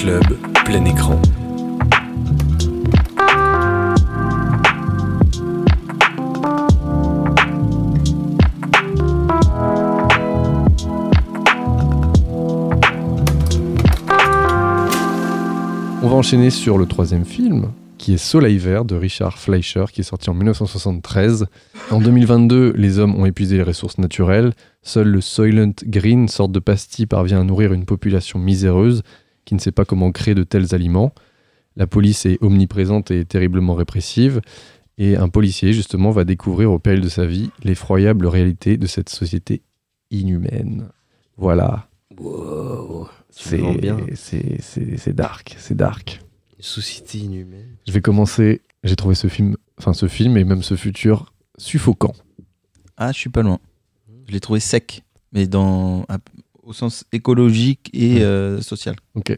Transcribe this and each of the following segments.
Club, plein écran. On va enchaîner sur le troisième film, qui est Soleil Vert de Richard Fleischer, qui est sorti en 1973. En 2022, les hommes ont épuisé les ressources naturelles. Seul le Soylent Green, sorte de pastille, parvient à nourrir une population miséreuse qui ne sait pas comment créer de tels aliments. La police est omniprésente et terriblement répressive. Et un policier, justement, va découvrir au péril de sa vie l'effroyable réalité de cette société inhumaine. Voilà. Wow. C'est c'est- c'est- c'est dark, c'est dark. Une société inhumaine. Je vais commencer. J'ai trouvé ce film, enfin ce film et même ce futur suffocant. Ah, je suis pas loin. Je l'ai trouvé sec, mais dans au sens écologique et Ouais. euh, social. Ok.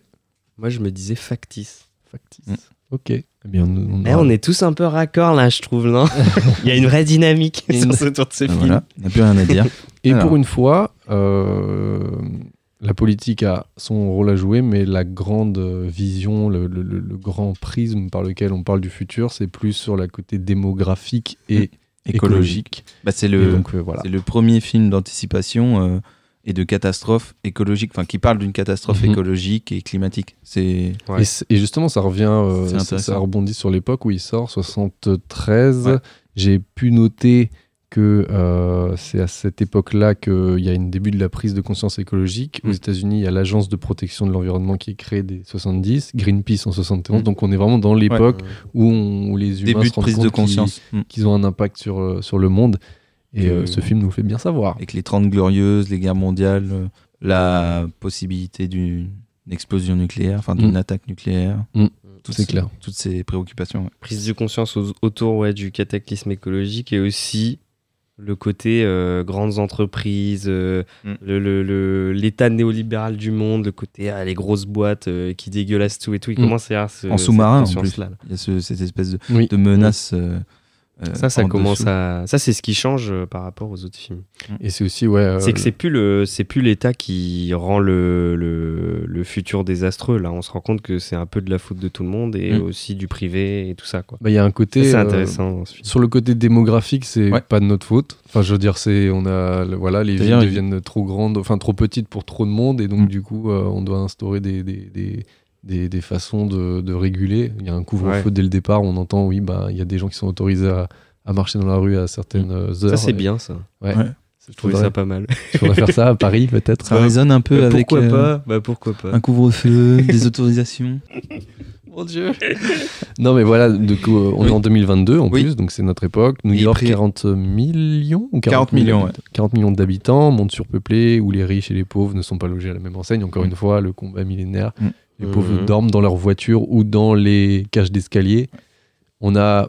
Moi, je me disais factice. Factice. Mm. Ok. Eh bien, on, Eh, on est tous un peu raccord là, je trouve, non Il y a une vraie dynamique Il y a une- sur ce tour de ce Ah, film. voilà, on n'a plus rien à dire. Et Alors. pour une fois, euh, la politique a son rôle à jouer, mais la grande vision, le, le- le- le grand prisme par lequel on parle du futur, c'est plus sur la côté démographique et Écologique. écologique. Bah, c'est le, donc euh, voilà. c'est le premier film d'anticipation euh, et de catastrophe écologique, enfin qui parle d'une catastrophe Mhm. écologique et climatique. C'est Ouais. Et, justement, ça revient, euh, ça, rebondit sur l'époque où il sort, 73. Ouais. J'ai pu noter que euh, c'est à cette époque-là qu'il y a une début de la prise de conscience écologique. Aux Mm. États-Unis, il y a l'Agence de protection de l'environnement qui est créée dès 70, Greenpeace en 71. Mm. Donc on est vraiment dans l'époque où, les humains début se de prise compte de qu'ils- conscience. Mm. qu'ils ont un impact sur, euh, sur le monde. Et Que- euh, ce film nous fait bien savoir. Avec les 30 glorieuses, les guerres mondiales, euh, la possibilité d'une explosion nucléaire, enfin d'une Mm. attaque nucléaire. Mm. Toutes C'est ces- clair. Toutes ces préoccupations. ouais. Prise de conscience au- autour ouais, du cataclysme écologique et aussi le côté euh, grandes entreprises, euh, Mm. le- le- le- l'état néolibéral du monde, le côté ah, les grosses boîtes euh, qui dégueulassent tout et tout. Il Mm. commence à y avoir ce, En sous-marin, en plus. là. Il y a ce- cette espèce de, Oui. de menace. Ça, ça en commence dessous. à. Ça, c'est ce qui change euh, par rapport aux autres films. Et c'est aussi, ouais. euh, c'est que c'est plus le, c'est plus l'État qui rend le, le, le futur désastreux. Là, on se rend compte que c'est un peu de la faute de tout le monde et Mm. aussi du privé et tout ça, quoi. bah, il y a un côté. Ça, C'est euh, intéressant ce. Sur le côté démographique, c'est Ouais. pas de notre faute. Enfin, je veux dire, c'est on a le- voilà, les villes il- deviennent trop grandes, enfin trop petites pour trop de monde, et donc Mm. du coup, euh, on doit instaurer des des, des, des, des façons de, de réguler. Il y a un couvre-feu Ouais. dès le départ. On entend, oui, bah il y a des gens qui sont autorisés à, à marcher dans la rue à certaines euh, heures. Ça, c'est Et- bien, ça. Ouais. Ouais. Je trouvais ça pas mal. Il faudrait faire ça à Paris, peut-être. Ça résonne un peu Bah, avec pourquoi euh, pas Bah pourquoi pas un couvre-feu, des autorisations. Mon Dieu. Non, mais voilà, du coup, euh, on Oui. est en 2022 en Oui. plus, donc c'est notre époque. New Et York, pré- 40 millions ou 40 millions, ouais. 40 millions d'habitants, monde surpeuplé, où les riches et les pauvres ne sont pas logés à la même enseigne. Encore Mm. une fois, le combat millénaire. Mm. Les pauvres Mhm. dorment dans leur voiture ou dans les cages d'escalier. On a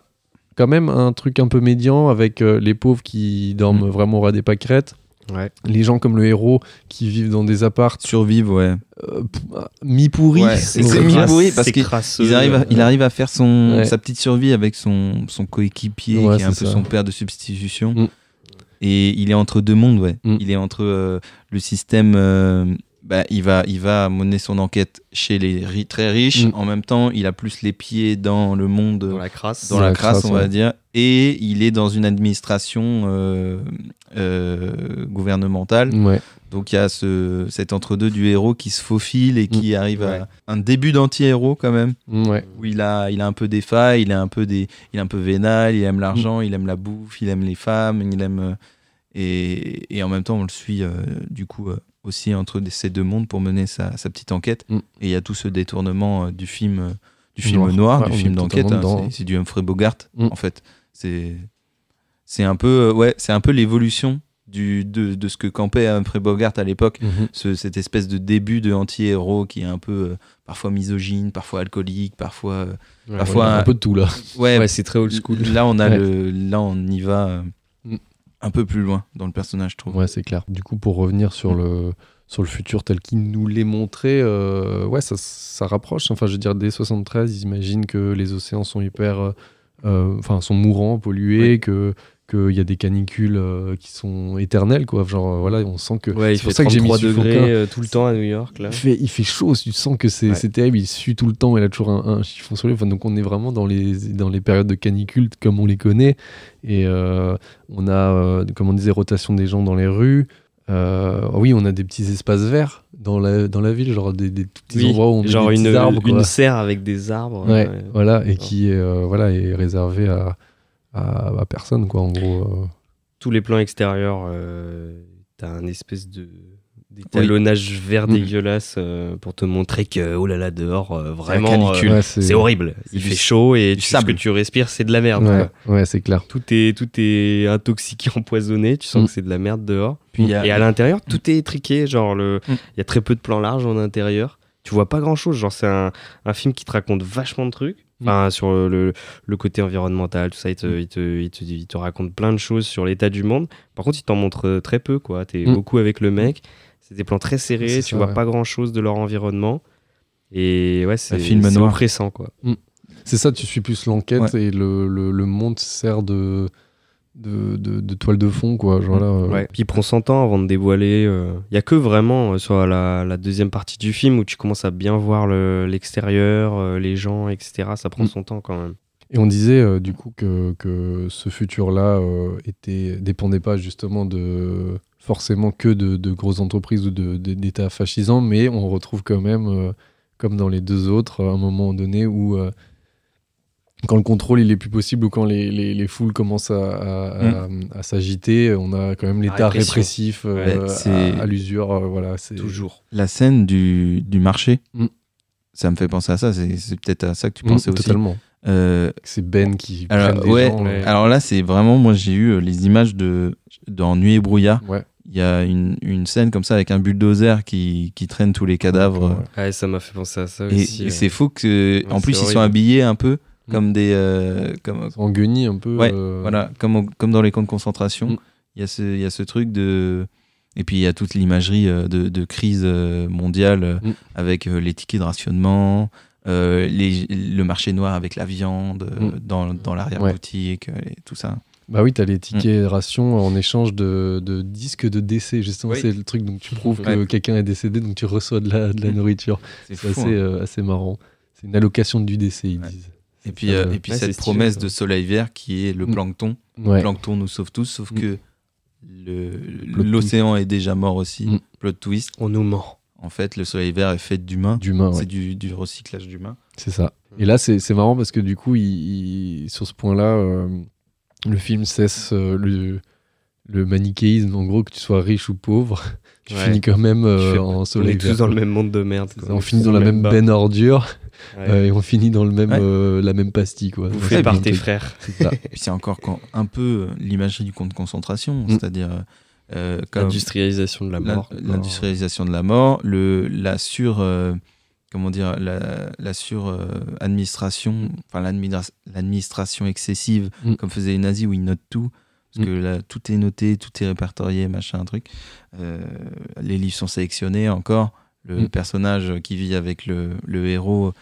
quand même un truc un peu médian avec euh, les pauvres qui dorment Mm. vraiment au ras des pâquerettes. Ouais. Les gens comme le héros qui vivent dans des apparts Survivre, ouais. euh, p- mi-pourris. Ouais, C'est mi- oui, parce qu'il- arrive, à, il arrive à faire son, Ouais. sa petite survie avec son, son coéquipier, Ouais, qui est un peu son père de substitution. Mm. Et il est entre deux mondes, ouais. Mm. Il est entre euh, le système. Bah, il, va, il va mener son enquête chez les ri- très riches. Mm. En même temps, il a plus les pieds dans le monde. dans la crasse. dans la, la crasse, crasse, on va ouais. dire, et il est dans une administration euh, euh, gouvernementale. Ouais. Donc il y a ce, cet entre-deux du héros qui se faufile et qui arrive Ouais. à un début d'anti-héros quand même, Ouais. où il a, il a un peu des failles, il est un peu, des, il est un peu vénal, il aime l'argent, Mm. il aime la bouffe, il aime les femmes, il aime... euh, et, et en même temps, on le suit euh, du coup euh, aussi entre ces deux mondes pour mener sa, sa petite enquête. Mm. Et il y a tout ce détournement euh, du film, euh, du film Noir. noir, Ouais, du film d'enquête. hein, c'est- du Humphrey Bogart Mm. en fait. C'est c'est un peu euh, ouais, c'est un peu l'évolution du de, de ce que campait Humphrey Bogart à l'époque. Mhm. Ce- cette espèce de début de anti-héros qui est un peu euh, parfois misogyne, parfois alcoolique, parfois euh, Ouais, parfois un peu de tout là. ouais, Ouais, c'est très old school. Là on a Ouais. le là on y va. Un peu plus loin dans le personnage, je trouve. Ouais, c'est clair. Du coup, pour revenir sur le sur le futur tel qu'il nous l'est montré, euh, ouais, ça, ça rapproche. Enfin, je veux dire, dès 73, ils imaginent que les océans sont hyper, euh, euh, enfin, sont mourants, pollués, Oui. que qu'il y a des canicules euh, qui sont éternelles, quoi. Genre, euh, voilà, on sent que. Ouais, c'est pour ça que j'ai mis 33 Suffoquin. degrés euh, tout le temps à New York. Là. Il fait, il fait chaud, tu sens que c'est Ouais. terrible, il sue tout le temps, il a toujours un, un chiffon sur lui. Enfin, donc on est vraiment dans les, dans les périodes de canicule comme on les connaît. Et euh, on a, comme on disait, rotation des gens dans les rues. Euh, oui, on a des petits espaces verts dans la, dans la ville, genre des, petits Oui, endroits où on met genre des petits une, arbres. quoi. une serre avec des arbres. Ouais, voilà, et qui est, euh, voilà, est réservé à, à, à personne, quoi, en gros. euh. Tous les plans extérieurs, euh, t'as un espèce de d'étalonnage vert Mm. dégueulasse euh, pour te montrer que oh là là dehors euh, vraiment euh, Ouais, c'est horrible. Il fait chaud et tu sais, ce que tu respires c'est de la merde. Ouais, c'est clair. Tout est tout est intoxiqué, empoisonné. Tu sens Mm. que c'est de la merde dehors. Puis a- Et à l'intérieur, tout est étriqué. Genre, le... il Mm. y a très peu de plans larges en intérieur. Tu vois pas grand chose. Genre, c'est un, un film qui te raconte vachement de trucs. Mm. Enfin, sur le, le côté environnemental, tout ça, il te, il, te, il, te, il te raconte plein de choses sur l'état du monde. Par contre, il t'en montre euh, très peu, quoi. T'es Mm. beaucoup avec le mec. C'est des plans très serrés. Tu ça, vois ouais. pas grand chose de leur environnement. Et ouais, c'est oppressant, quoi. C'est ça, tu suis plus l'enquête et le, le, le monde sert de, de, de, de toile de fond, quoi. Genre là, euh, Ouais. Puis il prend son temps avant de dévoiler. Il y a que vraiment euh, sur la, la deuxième partie du film où tu commences à bien voir le- l'extérieur, euh, les gens, etc. Ça prend Mm. son temps quand même. Et on disait euh, du coup que, que ce futur-là euh, était dépendait pas justement de forcément que de, de grosses entreprises ou d'États fascisants, mais on retrouve quand même, euh, comme dans les deux autres, à un moment donné où euh, quand le contrôle il est plus possible ou quand les, les, les foules commencent à, à, à- à s'agiter, on a quand même l'État répressif euh, Ouais, à- l'usure. euh, voilà, c'est Toujours. la scène du, du marché, Mm. ça me fait penser à ça. C'est c'est peut-être à ça que tu Mm, pensais aussi. totalement. Euh, C'est Ben qui alors, prenne des ouais, gens. alors là, c'est vraiment, moi j'ai eu les images de dans Nuit et brouillard. Ouais. Il y a une, une scène comme ça avec un bulldozer qui, qui traîne tous les cadavres. Ouais. Ça m'a fait penser à ça Et, aussi. et ouais. c'est faux que, en plus, ils sont habillés un peu Mm. comme des. euh, comme, En guenille un peu. Ouais, euh, Voilà, comme, au- comme dans les camps de concentration. Mm. Il y, a ce, il ce truc de. Et puis il y a toute l'imagerie euh, de, de crise mondiale Mm. avec les tickets de rationnement, euh, les- le marché noir avec la viande dans, dans l'arrière-boutique, et tout ça. Bah oui, t'as les tickets de ration en échange de, de disques de décès. Justement, Oui. c'est le truc. Donc tu prouves que quelqu'un est décédé, donc tu reçois de la, de la nourriture. C'est assez, hein. assez marrant. C'est une allocation du décès, ils disent. Et puis, euh, et puis Ouais, cette promesse de soleil vert qui est le Mm. plancton. Ouais. Le plancton nous sauve tous, sauf Mm. que l'océan est déjà mort aussi. Mm. Plot twist. On nous ment. En fait, le soleil vert est fait d'humains. ouais. C'est du, du recyclage d'humains. C'est ça. Et là, c'est marrant parce que du coup, il- il- sur ce point-là, euh, le film cesse euh, le, le manichéisme. En gros, que tu sois riche ou pauvre, tu Ouais. finis quand même euh, Tu fais- en On soleil est tous vert. dans le même monde de merde. Quoi. On finit dans la même bas. benne ordure Ouais. euh, et on finit dans le même, Ouais. euh, la même pastille. Quoi. Bouffé Ouais, par tes frères. C'est encore quand- un peu euh, l'imagerie du camp de concentration, Mm. c'est-à-dire euh, L'industrialisation de la mort. l'industrialisation de la mort, le, la sur euh, comment dire la, la sur euh, administration, enfin l'administration excessive, Mm. comme faisaient les nazis où ils notent tout. Parce Mm. que là, tout est noté, tout est répertorié, machin, un truc. Euh, les livres sont sélectionnés encore. Le Mm. personnage qui vit avec le, le héros,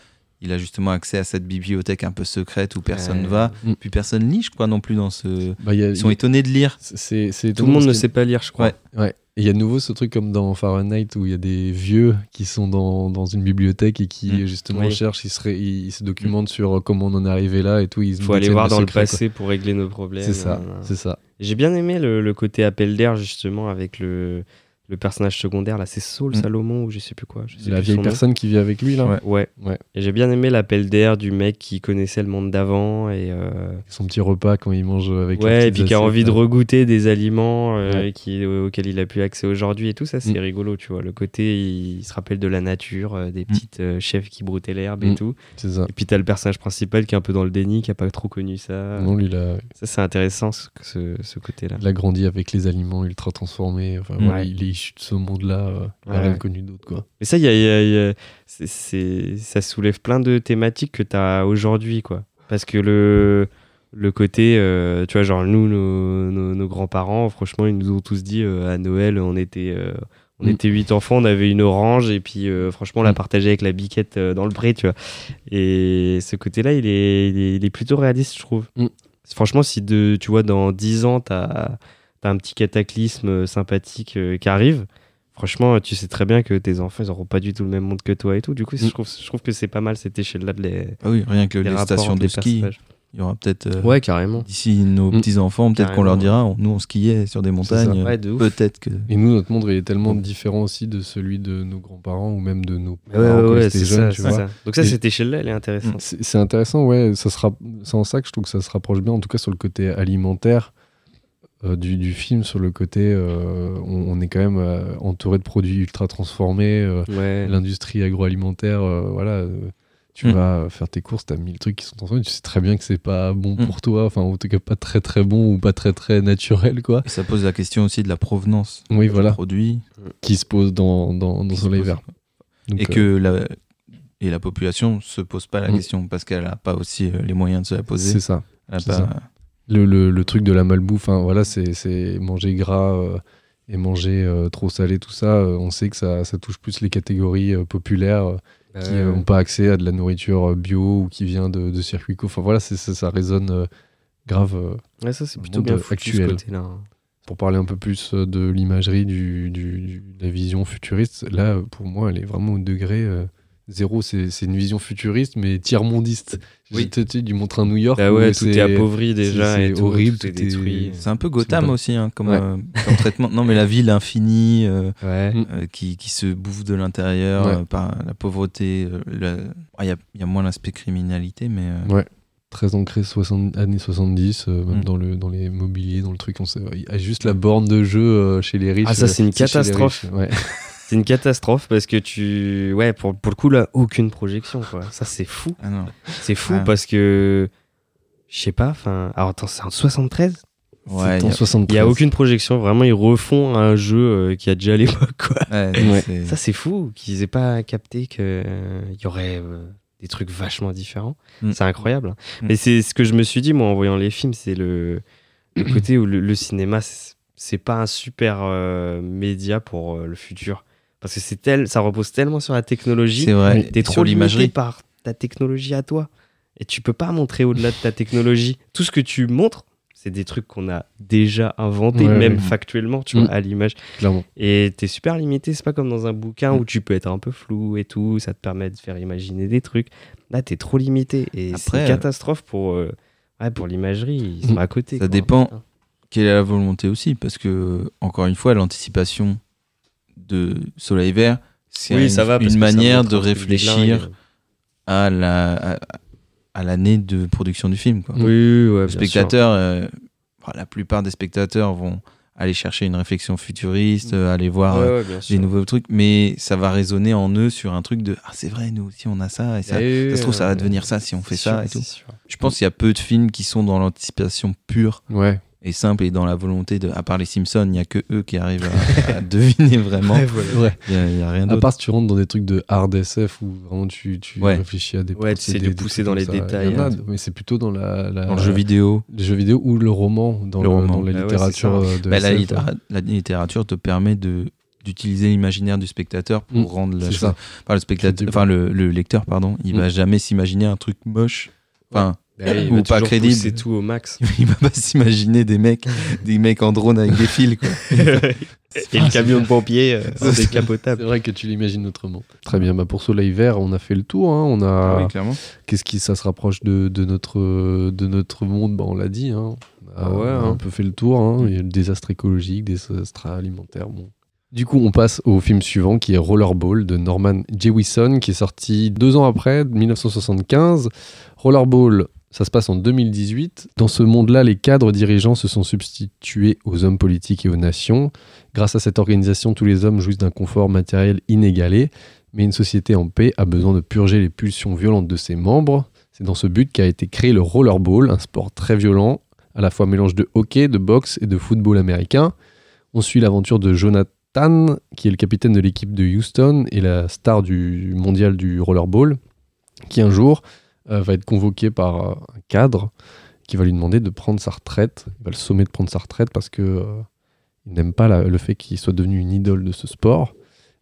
il a justement accès à cette bibliothèque un peu secrète où personne Ouais. va. Mm. Puis personne lit, je crois, non plus dans ce. Bah, a- Ils sont étonnés de lire. c'est, c'est Tout le monde ne sait pas lire, je crois. Ouais. Ouais. Et il y a de nouveau ce truc comme dans Fahrenheit où il y a des vieux qui sont dans, dans une bibliothèque et qui Mm. justement Oui. cherchent, ils se, ré- ils se documentent sur euh, comment on en est arrivé là et tout. Il faut aller voir dans le quoi. passé pour régler nos problèmes. C'est ça, Euh, c'est ça. J'ai bien aimé le, le côté appel d'air justement avec le, le personnage secondaire là, c'est Saul Mm. Salomon ou je sais plus quoi. je sais La vieille personne qui vit avec lui là, Ouais. Ouais. Ouais. Et j'ai bien aimé l'appel d'air du mec qui connaissait le monde d'avant et euh, son petit repas quand il mange avec ouais et puis petites qui a envie de regoûter des aliments euh, Ouais. qui, auxquels il a plus accès aujourd'hui et tout ça c'est Mm. rigolo tu vois le côté il, se rappelle de la nature euh, des petites euh, chefs qui broutaient l'herbe et Mm. tout C'est ça. et puis t'as le personnage principal qui est un peu dans le déni qui a pas trop connu ça Non, lui, il a, ça c'est intéressant ce, ce, ce côté là il a grandi avec les aliments ultra transformés. Enfin, Mm. voilà, il de ce monde-là. euh, Ouais. rien connu d'autre quoi. Mais ça, y a- y y ça soulève plein de thématiques que tu as aujourd'hui, quoi. Parce que le, le côté, euh, tu vois, genre nous, nos, nos- nos grands-parents, franchement, ils nous ont tous dit euh, à Noël, on était, euh, on Mm. était huit enfants, on avait une orange, et puis euh, franchement, on l'a Mm. partagé avec la biquette euh, dans le pré, tu vois. Et ce côté-là, il est, il, est, il est plutôt réaliste, je trouve. Mm. franchement, si de, tu vois, dans 10 ans, tu as, un petit cataclysme euh, sympathique euh, qui arrive, franchement, tu sais très bien que tes enfants, ils n'auront pas du tout le même monde que toi et tout. Du coup, Mm. je, trouve, je trouve que c'est pas mal cette échelle-là de les, Ah oui, rien que les stations de ski, il y aura peut-être euh, Ouais, carrément. d'ici nos Mm. petits enfants, peut-être qu'on leur dira, on- nous on skiait sur des montagnes, Ouais, de ouf. peut-être que. Et nous, notre monde il est tellement différent aussi de celui de nos grands-parents ou même de nos parents ouais, quand ouais, c'est jeunes, ça, tu c'est vois. ça. Donc ça, Et- cette échelle-là, elle est intéressante. C'est c'est intéressant, ouais. Ça sera, c'est en ça que je trouve que ça se rapproche bien, en tout cas sur le côté alimentaire euh, du, du film, sur le côté, euh, on, on est quand même euh, entouré de produits ultra transformés. Ouais. L'industrie agroalimentaire, voilà. tu Mm. vas faire tes courses, t'as mille trucs qui sont transformés. Tu sais très bien que c'est pas bon Mm. pour toi, enfin, en tout cas pas très très bon ou pas très très naturel, quoi. Et ça pose la question aussi de la provenance Oui, du voilà, produit. qui se pose dans, dans, dans Soleil. Vert. Et que la, et la population se pose pas la Mm. question parce qu'elle a pas aussi les moyens de se la poser. c'est ça. Elle a c'est pas- ça. Le, le, le truc de la malbouffe, voilà, c'est manger gras euh, et manger euh, trop salé, tout ça. euh, on sait que ça, ça touche plus les catégories populaires euh, qui n'ont pas accès à de la nourriture bio ou qui vient de, de circuits courts. Enfin voilà, ça, ça résonne grave. Ouais, ça, c'est plutôt monde bien foutu, actuel. ce côté-là. pour parler un peu plus de l'imagerie, du, du- du- de la vision futuriste, là, pour moi, elle est vraiment au degré zéro. C'est c'est une vision futuriste, mais tiers-mondiste. Oui. Tu montres un New York. Bah où ouais, tout est c'est- appauvri déjà. c'est tout, horrible, tout est tout est- détruit. C'est un peu Gotham aussi, hein, comme, Ouais. euh, comme traitement. Non, mais la ville infinie euh, Ouais. Mm. euh, qui, qui se bouffe de l'intérieur Ouais. euh, par la pauvreté. euh, Ah, Il y, a, il y a moins l'aspect criminalité, mais euh, Ouais. Très ancré 60, années 70, euh, même Mm. dans, le, dans les mobiliers, dans le truc. On sait, il y a juste la borne de jeu euh, chez les riches. Ah, ça, c'est une catastrophe. C'est une catastrophe parce que tu. Ouais, pour, pour le coup, là, aucune projection, quoi. Ça, c'est fou. ah. C'est fou parce que. Je sais pas, enfin. Alors, attends, c'est en 73 Ouais, il en y a- 73. Il y a aucune projection. Vraiment, ils refont un jeu euh, qui a déjà à l'époque, quoi. ouais, Ouais. c'est- Ça, c'est fou qu'ils aient pas capté qu'il y aurait euh, des trucs vachement différents. Mm. C'est incroyable. hein. Mm. Mais c'est ce que je me suis dit, moi, en voyant les films, c'est le, le côté où le, le cinéma, c'est pas un super euh, média pour euh, le futur. Parce que c'est tel, ça repose tellement sur la technologie. c'est vrai. T'es trop limité par ta technologie à toi. Et tu peux pas montrer au-delà de ta technologie. Tout ce que tu montres, c'est des trucs qu'on a déjà inventés, Ouais, même ouais. factuellement, tu Mm. vois, à l'image. Clairement. Et t'es super limité, c'est pas comme dans un bouquin Mm. où tu peux être un peu flou et tout, ça te permet de faire imaginer des trucs. Là, t'es trop limité et c'est une euh, catastrophe pour, euh, ouais, pour l'imagerie, ils sont Mm. à côté. Ça quoi. dépend. Quelle est la volonté aussi Parce que, encore une fois, l'anticipation de Soleil Vert, c'est Oui, une, manière de réfléchir à la à, à l'année de production du film. Quoi. Oui, oui, ouais, Le bien spectateur, euh, la plupart des spectateurs vont aller chercher une réflexion futuriste, euh, aller voir Ouais, euh, ouais, des nouveaux trucs, mais ça va résonner en eux sur un truc de ah c'est vrai nous aussi on a ça et ça. Ça se trouve, ça va devenir ça si on fait ça et tout. sûr. Je pense qu'il y a peu de films qui sont dans l'anticipation pure Ouais. Et simple et dans la volonté de à part les Simpsons, il y a que eux qui arrivent à, à deviner vraiment. Ouais, voilà. Ouais. Il y a, il y a rien À d'autre. part si tu rentres dans des trucs de hard SF où vraiment tu, tu Ouais. réfléchis à des Ouais, tu sais, de pousser dans les ça. détails, Il a, hein. mais c'est plutôt dans la, la- Dans le jeu vidéo, les jeux vidéo ou le roman, dans, Le le- roman. dans la Ah littérature euh, de bah, la, SF, littéra- ouais. la littérature te permet de d'utiliser l'imaginaire du spectateur pour Mm, rendre la chose. Enfin, le spectateur, enfin le, le lecteur, pardon, il Mm. va jamais s'imaginer un truc moche. Enfin, Bah, il Ou va pas crédible. pousser tout au max. il va pas s'imaginer des mecs, des mecs en drone avec des fils. Quoi. Et le camion de pompier euh, en C'est décapotable. vrai que tu l'imagines autrement. Très bien, bah pour Soleil Vert, on a fait le tour. hein. On a Ah oui, clairement. qu'est-ce qui ça se rapproche de, de notre de notre monde? Bah, On l'a dit. hein. On a, Ah ouais, on a hein. un peu fait le tour. hein. Il y a le désastre écologique, désastre alimentaire. Bon. Du coup, on passe au film suivant qui est Rollerball de Norman Jewison, qui est sorti deux ans après, 1975. Rollerball, ça se passe en 2018. Dans ce monde-là, les cadres dirigeants se sont substitués aux hommes politiques et aux nations. Grâce à cette organisation, tous les hommes jouissent d'un confort matériel inégalé. Mais une société en paix a besoin de purger les pulsions violentes de ses membres. C'est dans ce but qu'a été créé le rollerball, un sport très violent, à la fois mélange de hockey, de boxe et de football américain. On suit l'aventure de Jonathan, qui est le capitaine de l'équipe de Houston et la star du mondial du rollerball, qui un jour euh, va être convoqué par euh, un cadre qui va lui demander de prendre sa retraite. Il va le sommer de prendre sa retraite parce que euh, il n'aime pas la- le fait qu'il soit devenu une idole de ce sport.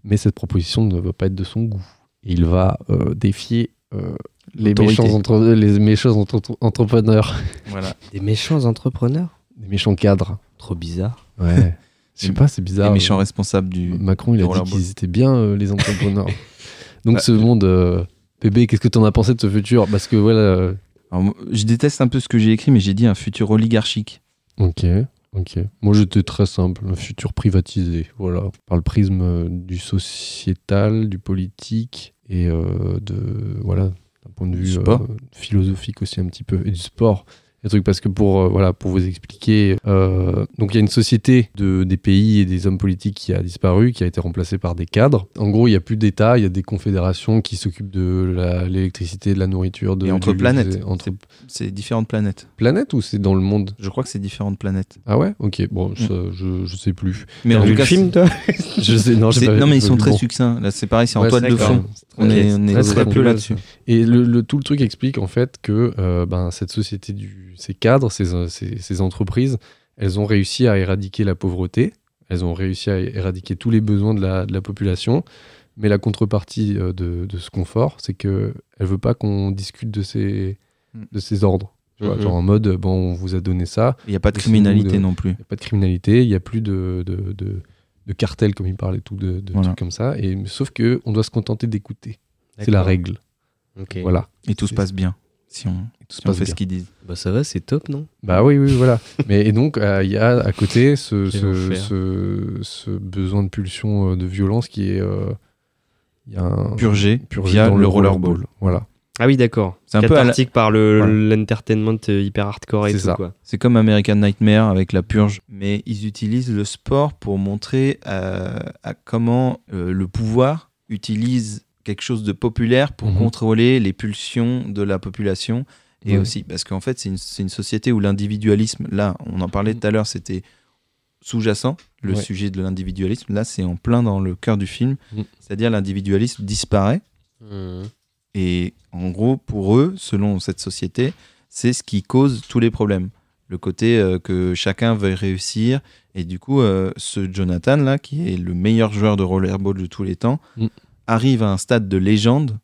Mais cette proposition ne va pas être de son goût. Et il va euh, défier euh, les, méchants entre- les méchants entre- entrepreneurs, Voilà. Des méchants entrepreneurs? Les méchants cadres. Trop bizarre. Ouais. Je sais Les- pas, c'est Les bizarre. méchants responsables du. Macron, il a dit qu'ils étaient bien, euh, les entrepreneurs. Donc Bah, ce monde, euh, bébé, qu'est-ce que t'en as pensé de ce futur Parce que voilà, euh, Alors, je déteste un peu ce que j'ai écrit, mais j'ai dit un futur oligarchique. ok, ok. Moi j'étais très simple, un futur privatisé, voilà, par le prisme euh, du sociétal, du politique et euh, de voilà, d'un point de vue sport. euh, philosophique aussi un petit peu et du sport. Des trucs parce que pour euh, voilà pour vous expliquer, euh, donc il y a une société de des pays et des hommes politiques qui a disparu, qui a été remplacée par des cadres. En gros, il y a plus d'État, il y a des confédérations qui s'occupent de l'électricité, de la nourriture, de Et entre du- planètes. entre C'est différentes planètes. planètes ou c'est dans le monde? Je crois que c'est différentes planètes. Ah ouais, ok, bon, ça, je je sais plus. Mais en tout cas, film, toi? Je sais non, pas- non, mais ils sont très Bon. succincts. Là, c'est pareil, c'est en Ouais, toile de fond. On est, on est très peu là-dessus. Et le, le- tout le truc explique en fait que euh, ben, cette société, du, ces cadres, ces, ces, ces entreprises, elles ont réussi à éradiquer la pauvreté, elles ont réussi à éradiquer tous les besoins de la, de la population, mais la contrepartie euh, de, de ce confort, c'est qu'elle ne veut pas qu'on discute de ces, Mm. de ces ordres. Tu vois, Mhm. Genre en mode, bon, on vous a donné ça, Il n'y a pas de criminalité de- non plus. il n'y a pas de criminalité, il n'y a plus de, de, de, de cartel, comme il parlait, tout, de, de Voilà. trucs comme ça, et, sauf que on doit se contenter d'écouter. C'est la règle. Voilà. Et tout se passe bien. Si on, Tout se on fait bien. ce qu'ils disent. Bah ça va, c'est top, non? Bah oui, oui, voilà. Mais et donc, euh, il y a à côté ce, Quel ce, enfer. ce, ce besoin de pulsion, euh, de violence qui est. euh, Il y a un. Purgé, purgé via dans le rollerball. Voilà. Ah oui, d'accord. C'est un peu à la- par le Voilà. l'entertainment euh, hyper hardcore et C'est tout. C'est comme American Nightmare avec la purge, mais ils utilisent le sport pour montrer à comment euh, le pouvoir utilise quelque chose de populaire pour Mhm. contrôler les pulsions de la population. Et aussi, parce qu'en fait, c'est une, société où l'individualisme, là, on en parlait tout à l'heure, c'était sous-jacent, le sujet de l'individualisme. Là, c'est en plein dans le cœur du film, Mhm. c'est-à-dire l'individualisme disparaît. Et en gros, pour eux, selon cette société, c'est ce qui cause tous les problèmes. Le côté euh, que chacun veuille réussir. Et du coup, euh, ce Jonathan, là, qui est le meilleur joueur de rollerball de tous les temps, Mm. arrive à un stade de légende Mm.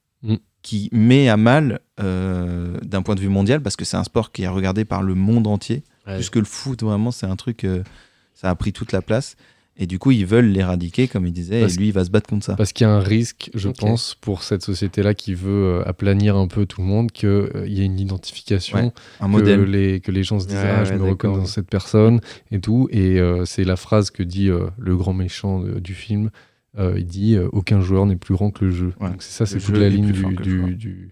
Qui met à mal, euh, d'un point de vue mondial, parce que c'est un sport qui est regardé par le monde entier. Ouais. Puisque le foot, vraiment, c'est un truc, euh, ça a pris toute la place. Et du coup, ils veulent l'éradiquer, comme il disait, Parce- et lui, il va se battre contre ça. Parce qu'il y a un risque, je pense, pour cette société-là qui veut euh, aplanir un peu tout le monde, qu'il y ait une identification, Ouais, Un que, modèle. les, que les gens se disent Ouais, Ah, je ouais, me reconnais dans cette personne et tout. Et euh, c'est la phrase que dit euh, le grand méchant de- du film. Euh, il dit euh, Aucun joueur n'est plus grand que le jeu. Ouais. Donc ça, c'est toute la ligne du, du, du-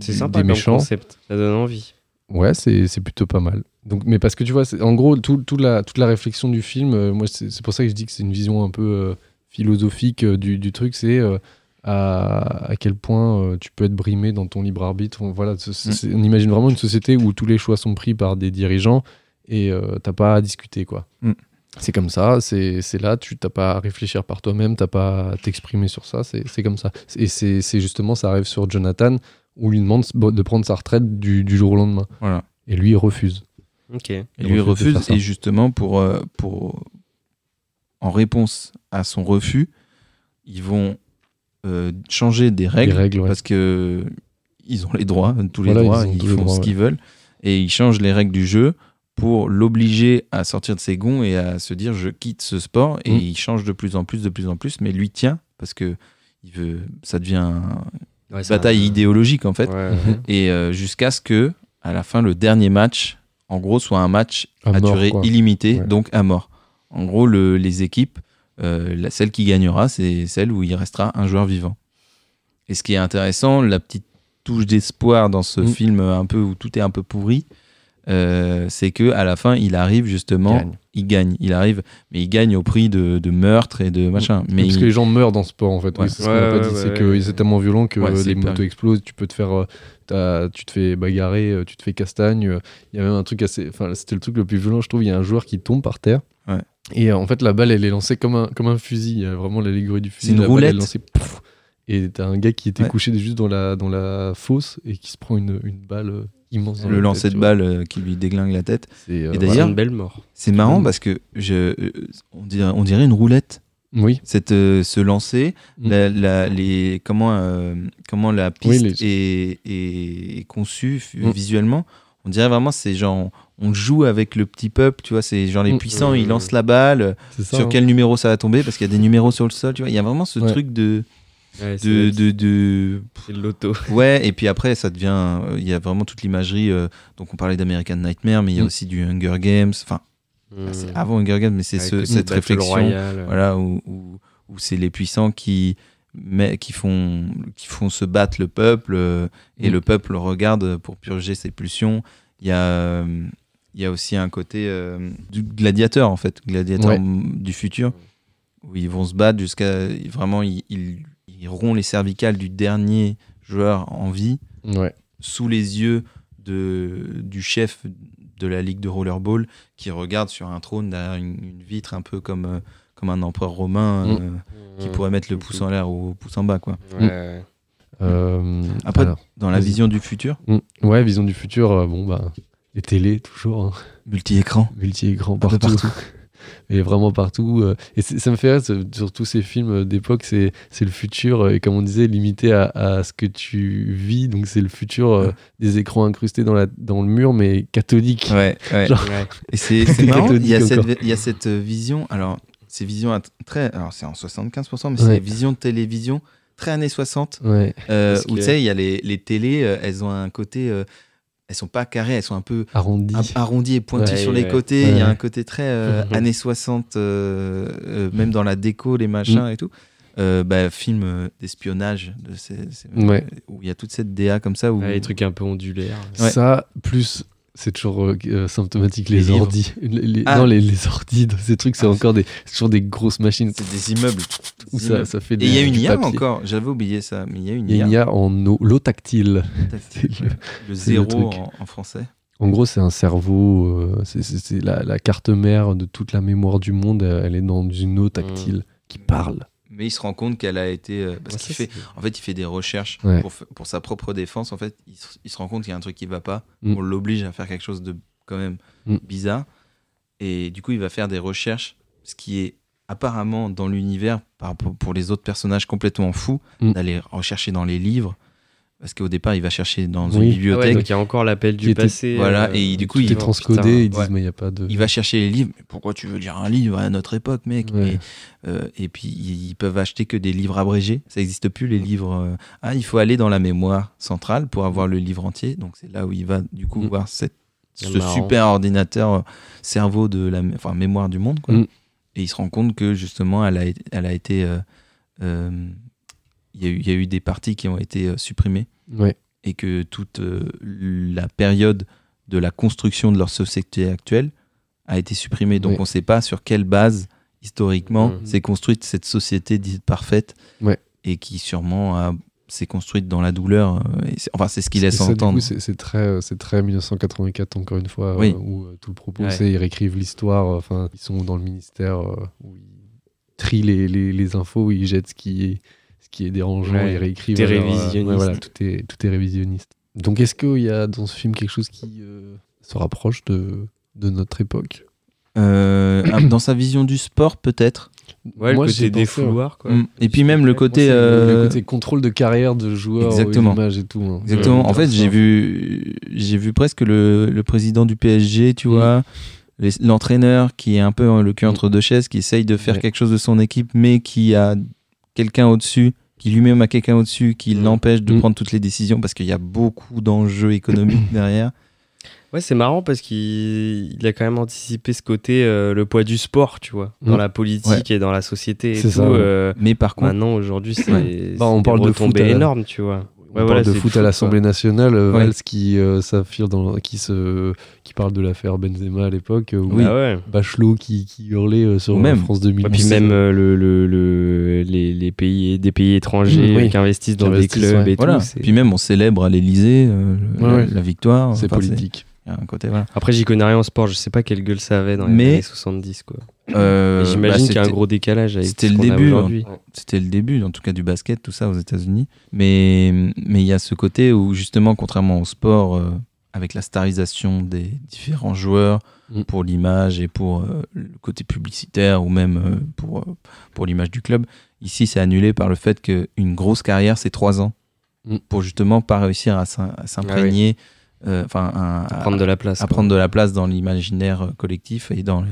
C'est du- sympa des méchants. concept. Ça donne envie. Ouais, c'est c'est plutôt pas mal. Donc, mais parce que tu vois, en gros, tout, tout la, toute la réflexion du film, euh, moi, c'est c'est pour ça que je dis que c'est une vision un peu euh, philosophique euh, du, du truc, c'est euh, à, à quel point euh, tu peux être brimé dans ton libre arbitre. On- Voilà, Mm. on imagine vraiment une société où tous les choix sont pris par des dirigeants et euh, t'as pas à discuter, quoi. Mm. C'est comme ça, c'est c'est là, tu t'as pas à réfléchir par toi-même, t'as pas à t'exprimer sur ça, c'est c'est comme ça. Et c'est c'est justement, ça arrive sur Jonathan, où il lui demande de prendre sa retraite du, du jour au lendemain. Voilà. Et lui, il refuse. Ok. Et Il lui refuse et justement, pour, euh, pour, en réponse à son refus, ils vont euh, changer des règles, Les règles, ouais. parce que ils ont les droits, tous les Voilà, droits, ils, font droits, ce qu'ils veulent, et ils changent les règles du jeu pour l'obliger à sortir de ses gonds et à se dire je quitte ce sport, et Mm. il change de plus en plus, de plus en plus, mais lui tient, parce que il veut, ça devient une Ouais, bataille idéologique en fait, Ouais, Mhm. ouais. et euh, jusqu'à ce que, à la fin, le dernier match, en gros, soit un match À à, mort, durée quoi. illimitée, Ouais. donc à mort. En gros, le- les équipes, euh, la, celle qui gagnera, c'est celle où il restera un joueur vivant. Et ce qui est intéressant, la petite touche d'espoir dans ce Mm. film un peu où tout est un peu pourri, euh, c'est que à la fin, il arrive justement, Gagne. il gagne, il arrive, mais il gagne au prix de, de meurtre et de machin. Mais Parce il- que les gens meurent dans ce sport en fait. Ouais. Oui, c'est ce qu'on Ouais, n'a pas ouais, dit, ouais, c'est ouais, que ouais. c'est tellement violent que euh, les motos explosent. Tu peux te faire, euh, tu te fais bagarrer, euh, tu te fais castagne. euh, Il y a même un truc assez, enfin c'était le truc le plus violent je trouve. Il y a un joueur qui tombe par terre. Ouais. Et euh, en fait la balle elle est lancée comme un comme un fusil. Il y a vraiment l'allégorie du fusil. C'est une La balle, elle est roulette. lancée, pouf, et t'as un gars qui était Ouais. couché juste dans la dans la fosse et qui se prend une, une balle euh, immense. dans le la lancer tête, de balle euh, qui lui déglingue la tête. C'est, euh, Et voilà. d'ailleurs- C'est une belle mort. C'est marrant parce que je, euh, on, dirait, on dirait une roulette. Oui. Cette, euh, se lancer, Mm. la, la- les, comment, euh, comment la Oui, piste les- est, est- est conçue Mm. visuellement. On dirait vraiment, c'est genre, on joue avec le petit peuple, tu vois, c'est genre les Mm. puissants, ils lancent la balle, ça. sur hein. quel numéro ça va tomber, parce qu'il y a des numéros sur le sol, tu vois. Il y a vraiment ce Ouais. truc de, Ouais, de, de, loto. Ouais, et puis après, ça devient. euh, Il y a vraiment toute l'imagerie. euh, donc, on parlait d'American Nightmare, mais il y a Mm. aussi du Hunger Games. Enfin, c'est avant Hunger Games, mais c'est ce- cette réflexion. Royale. Voilà, où, où, où c'est les puissants qui, mais, qui, font, qui font se battre le peuple, euh, et Mm. le peuple regarde pour purger ses pulsions. Il y a. euh, il y a aussi un côté du gladiateur, en fait, gladiateur Ouais. du futur, où ils vont se battre jusqu'à. Vraiment, ils, ils, ils rompent les cervicales du dernier joueur en vie Ouais. sous les yeux de, du chef de la ligue de rollerball qui regarde sur un trône derrière une, une vitre un peu comme, euh, comme un empereur romain euh, Mm. qui pourrait mettre le pouce en l'air ou le pouce en bas. Quoi. Ouais, ouais. Euh, Après, alors, Dans la vision du futur, mm, ouais, vision du futur. euh, bon bah, les télés toujours. hein. multi-écran. multi-écran partout. Et vraiment partout. euh, Et c'est- ça me fait rire sur tous ces films d'époque, c'est c'est le futur, euh, et comme on disait, limité à, à ce que tu vis. Donc c'est le futur euh, Ouais. des écrans incrustés dans, la, dans le mur, mais catholique. Ouais, ouais. Genre- Ouais. Et c'est c'est marrant, il y, a cette, il y a cette vision, alors, ces visions à t- très. Alors, c'est en 75%, mais c'est Ouais. visions de télévision très années 60. Ouais, euh, où que- tu sais, il y a les, les télés, euh, elles ont un côté. euh, elles sont pas carrées, elles sont un peu arrondi. un- arrondi et pointu Ouais, sur les côtés. Il y a un côté très euh, années 60, euh, euh, même dans la déco, les machins et tout. Euh, bah, film d'espionnage, de ces, ces- Ouais. où il y a toute cette DA comme ça. Où... Les trucs un peu ondulaires. Ouais. Ça, plus. C'est toujours euh, euh, symptomatique, les, Les ordis. Les- les- Ah. Non, les, les ordis, dans ces trucs, c'est Ah, encore des, toujours des grosses machines C'est des immeubles. où Des ça, immeubles. ça fait Et des, il y a une IA papier. encore, j'avais oublié ça, mais il y a une Il y a IA. une IA en eau, l'eau tactile. Le- Le c'est le zéro en, en français. En gros, c'est un cerveau, euh, c'est- la, la carte mère de toute la mémoire du monde, elle est dans une eau tactile qui parle. Mais il se rend compte qu'elle a été. euh, parce Ouais, qu'il fait, en fait, il fait des recherches Ouais. pour, pour sa propre défense. En fait, il se, il se rend compte qu'il y a un truc qui va pas. Mm. On l'oblige à faire quelque chose de quand même Mm. bizarre. Et du coup, il va faire des recherches, ce qui est apparemment dans l'univers, pour les autres personnages complètement fous, Mm. d'aller rechercher dans les livres. Parce qu'au départ, il va chercher dans Oui. une Ah ouais, bibliothèque. donc il y a encore l'appel du était- passé. Voilà, euh, et du coup, il- est transcodé, ils disent ouais. mais il n'y a pas de... il va chercher les livres. Mais pourquoi tu veux lire un livre à notre époque, mec Ouais. et, euh, et puis ils peuvent acheter que des livres abrégés. Ça n'existe plus les livres. euh, Ah, il faut aller dans la mémoire centrale pour avoir le livre entier. Donc c'est là où il va du coup Mm. voir cette, ce marrant. super ordinateur euh, cerveau de la mé- enfin, mémoire du monde. Quoi. Mm. Et il se rend compte que justement, elle a, été- elle a été. euh, euh, il y, y a eu des parties qui ont été euh, supprimées Ouais. et que toute euh, la période de la construction de leur société actuelle a été supprimée. Donc on ne sait pas sur quelle base, historiquement, Mhm. s'est construite cette société dite parfaite Ouais. et qui sûrement a- s'est construite dans la douleur. euh, et c'est- enfin, c'est ce qu'il laisse ça, entendre. c'est c'est très, c'est très 1984 encore une fois, euh, où euh, tout le propos Ouais. c'est ils réécrivent l'histoire. euh, Enfin, ils sont dans le ministère où ils trient les, les, les infos, où ils jettent ce qui est, ce qui est dérangeant, Ouais, ils réécrivent. tout est alors, euh, révisionniste. ouais, voilà, tout est, tout est révisionniste. Donc, est-ce qu'il y a dans ce film quelque chose qui euh, se rapproche de, de notre époque? Euh, ah, dans sa vision du sport, peut-être? Ouais, Moi, le côté des fouloirs, quoi. Mm. Et puis même le côté. Moi, c'est euh, Le côté contrôle de carrière de joueurs, Exactement. et tout. hein. Exactement. Ouais, en fait, j'ai vu, j'ai vu presque le, le président du PSG, tu Mm. vois, l'entraîneur qui est un peu le cul entre deux chaises, qui essaye de faire Ouais. quelque chose de son équipe, mais qui a quelqu'un au-dessus, qui lui-même a quelqu'un au-dessus, qui Mm. l'empêche de Mm. prendre toutes les décisions parce qu'il y a beaucoup d'enjeux économiques derrière. Ouais, c'est marrant parce qu'il il a quand même anticipé ce côté, euh, le poids du sport, tu vois, dans Mm. la politique et dans la société et C'est tout. ça, ouais. euh, Mais par contre, maintenant, aujourd'hui, c'est Ouais. Bah, on parle de foot la- énormes, tu vois. On Ouais, parle voilà, de foot à l'Assemblée nationale, euh, Ouais. Valls qui euh, s'affirme dans, qui se, qui parle de l'affaire Benzema à l'époque, euh, ou Oui. Ah ouais. Bachelot qui, qui hurlait euh, sur même. France Et 2010. puis même euh, le, le, le- les, les pays, des pays étrangers oui. qui investissent Qui dans investissent, des clubs ouais. et voilà. tout. Puis même, on célèbre à l'Elysée euh, Ouais, la, ouais. la victoire. c'est Enfin, politique. Il y a un côté, voilà. Après, j'y connais rien en sport, je sais pas quelle gueule ça avait dans les Mais- années 70. Quoi. Euh, bah, J'imagine qu'il y a un gros décalage avec c'était le début, aujourd'hui. C'était le début, en tout cas, du basket, tout ça aux États-Unis. Mais mais il y a ce côté où, justement, contrairement au sport euh, avec la starisation des différents joueurs Mm. pour l'image et pour euh, le côté publicitaire ou même euh, pour, euh, pour l'image du club. Ici, c'est annulé par le fait qu'une grosse carrière, c'est trois ans. Mm. Pour justement pas réussir à s'im- à euh, enfin, à, À prendre de la place. à quoi. prendre de la place dans l'imaginaire collectif et dans les,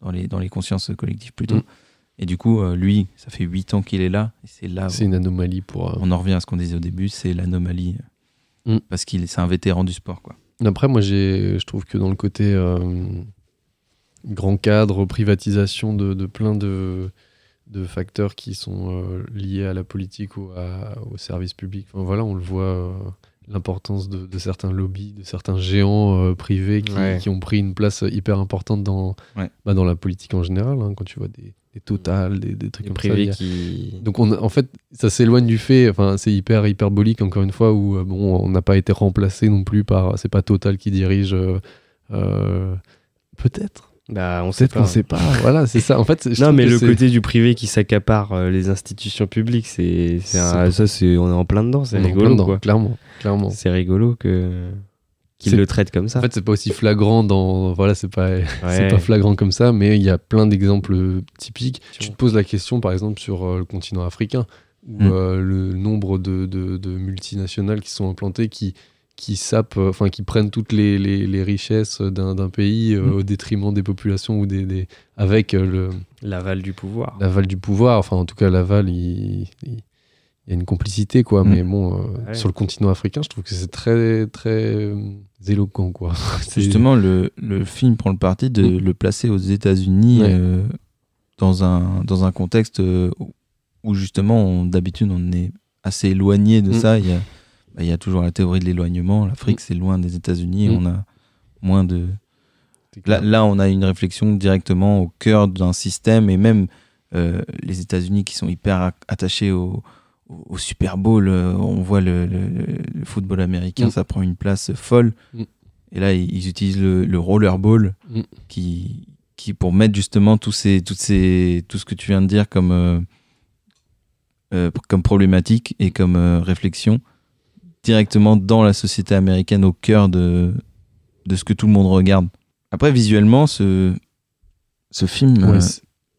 dans les, dans les consciences collectives plutôt. Mm. Et du coup, euh, lui, ça fait huit ans qu'il est là. Et c'est là C'est une anomalie pour. euh, on en revient à ce qu'on disait au début, c'est l'anomalie. Mm. Parce qu'il c'est un vétéran du sport. Quoi. Après, moi, j'ai, je trouve que dans le côté euh, grand cadre, privatisation de, de plein de, de facteurs qui sont euh, liés à la politique ou à- au service public, enfin, voilà, on le voit, euh, l'importance de, de certains lobbies, de certains géants euh, privés qui, Ouais. qui ont pris une place hyper importante dans, Ouais. bah, dans la politique en général, hein, quand tu vois des, des Total, des, des trucs comme ça. privés a- qui. donc on, en fait, ça s'éloigne du fait, enfin c'est hyper hyperbolique encore une fois où euh, bon, on n'a pas été remplacé non plus par, c'est pas Total qui dirige, euh, peut-être, Bah, on sait pas. qu'on sait pas. Voilà, c'est ça. En fait, je Non, mais le côté du privé qui s'accapare euh, les institutions publiques, c'est, un- ça, c'est, on est en plein dedans, c'est on est en plein rigolo, dedans, quoi. clairement, clairement. C'est rigolo que qu'ils le traitent comme ça. En fait, c'est pas aussi flagrant dans, voilà, c'est pas, c'est pas flagrant comme ça, mais il y a plein d'exemples typiques. Tu te poses la question, par exemple, sur euh, le continent africain, où Mm. euh, le nombre de, de- de multinationales qui sont implantées, qui, qui sapent, euh, enfin, qui prennent toutes les, les- les richesses d'un d'un pays euh, Mm. au détriment des populations ou des, des- avec euh, le L'aval du pouvoir. l'aval du pouvoir. Enfin, en tout cas, l'aval, il, il- il y a une complicité, quoi. Mm. Mais bon, euh, Ouais. sur le continent africain, je trouve que c'est très, très éloquent, quoi. Justement, le, le film prend le parti de Mm. le placer aux États-Unis Ouais. euh, dans, un, dans un contexte où justement, d'habitude, on est assez éloigné de ça. Il y, a, bah, il y a toujours la théorie de l'éloignement. L'Afrique, c'est loin des États-Unis. On a moins de. Là, là, on a une réflexion directement au cœur d'un système et même euh, les États-Unis qui sont hyper attachés au, au- au Super Bowl. euh, on voit le, le- le football américain, Mm. ça prend une place folle. Mm. Et là, ils, ils utilisent le, le rollerball Mm. qui, qui pour mettre justement tous ces, toutes ces, tout ce que tu viens de dire comme, euh, comme problématique et comme réflexion directement dans la société américaine au cœur de, de ce que tout le monde regarde. Après, visuellement, ce, ce film Ouais, euh,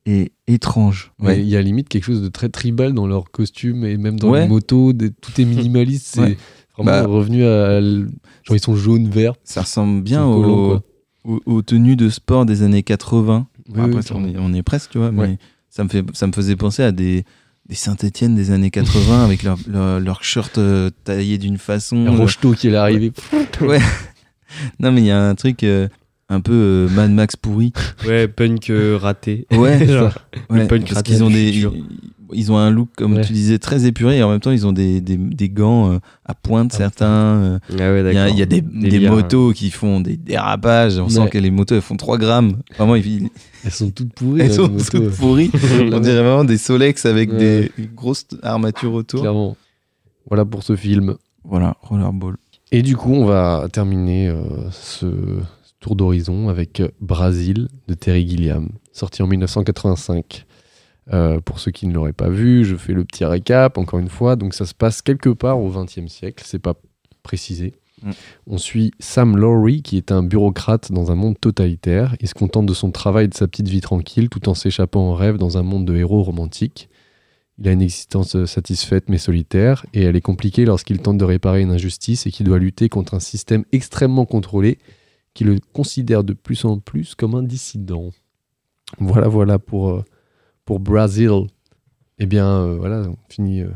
est étrange. Ouais. Il y a limite quelque chose de très tribal dans leurs costumes et même dans Ouais. les motos, des- tout est minimaliste. C'est vraiment Bah. revenu à. Genre, ils sont jaunes, verts. Ça ressemble bien collants, aux, tenues de sport des années 80. Oui, Après, oui, on, est, on est presque, tu vois, mais ça, me fait, ça me faisait penser à des, des Saint-Etienne des années 80 avec leur, leur, leur shirt euh, taillé d'une façon. Y a Rocheteau qui est arrivé. Ouais. Non, mais il y a un truc euh, un peu euh, Mad Max pourri. Ouais, punk euh, raté. Ouais, Genre, Ouais, punk parce raté qu'ils ont des ils, ils ont un look comme Ouais. tu disais très épuré et en même temps ils ont des, des, des gants euh, à pointe Ah, certains euh, Ah ouais, il y a, d'accord. il y a des, motos qui font des dérapages on Ouais. sent que les motos elles font 3 grammes vraiment ils, Elles sont toutes pourries. elles sont toutes pourries on dirait vraiment des Solex avec Ouais. des une grosse armature autour Clairement. Voilà pour ce film. voilà Rollerball Et du coup, on va terminer euh, ce tour d'horizon avec Brasil de Terry Gilliam, sorti en 1985. Euh, pour ceux qui ne l'auraient pas vu, je fais le petit récap encore une fois. Donc ça se passe quelque part au XXe siècle, c'est pas précisé. Mm. On suit Sam Lowry qui est un bureaucrate dans un monde totalitaire. Il se contente de son travail et de sa petite vie tranquille tout en s'échappant en rêve dans un monde de héros romantiques. Il a une existence euh, satisfaite mais solitaire et elle est compliquée lorsqu'il tente de réparer une injustice et qu'il doit lutter contre un système extrêmement contrôlé qui le considère de plus en plus comme un dissident. Voilà, voilà pour, euh, pour Brazil. Eh bien, euh, voilà, on finit euh,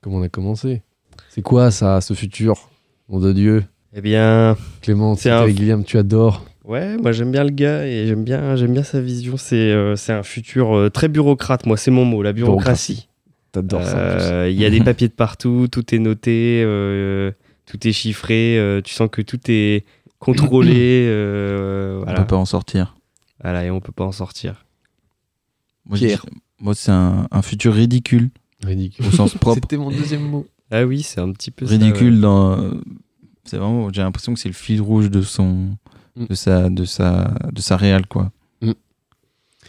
comme on a commencé. C'est quoi ça, ce futur Nom de Dieu? Eh bien, Clément, C'est un- Gilliam, tu adores. ouais, moi j'aime bien le gars et j'aime bien, j'aime bien sa vision. C'est euh, c'est un futur euh, très bureaucrate. Moi, c'est mon mot, la bureaucratie. T'adores ça. Il y a des papiers de partout, tout est noté, euh, tout est chiffré. euh, tu sens que tout est contrôlé. euh, on voilà. peut pas en sortir Voilà, et on peut pas en sortir. Moi, Pierre. moi c'est un, un futur ridicule Ridicule. au sens propre C'était mon deuxième mot. Ah oui, c'est un petit peu ça, ridicule ouais. dans c'est vraiment j'ai l'impression que c'est le fil rouge de son Mm. de sa de sa de sa réal quoi Mm.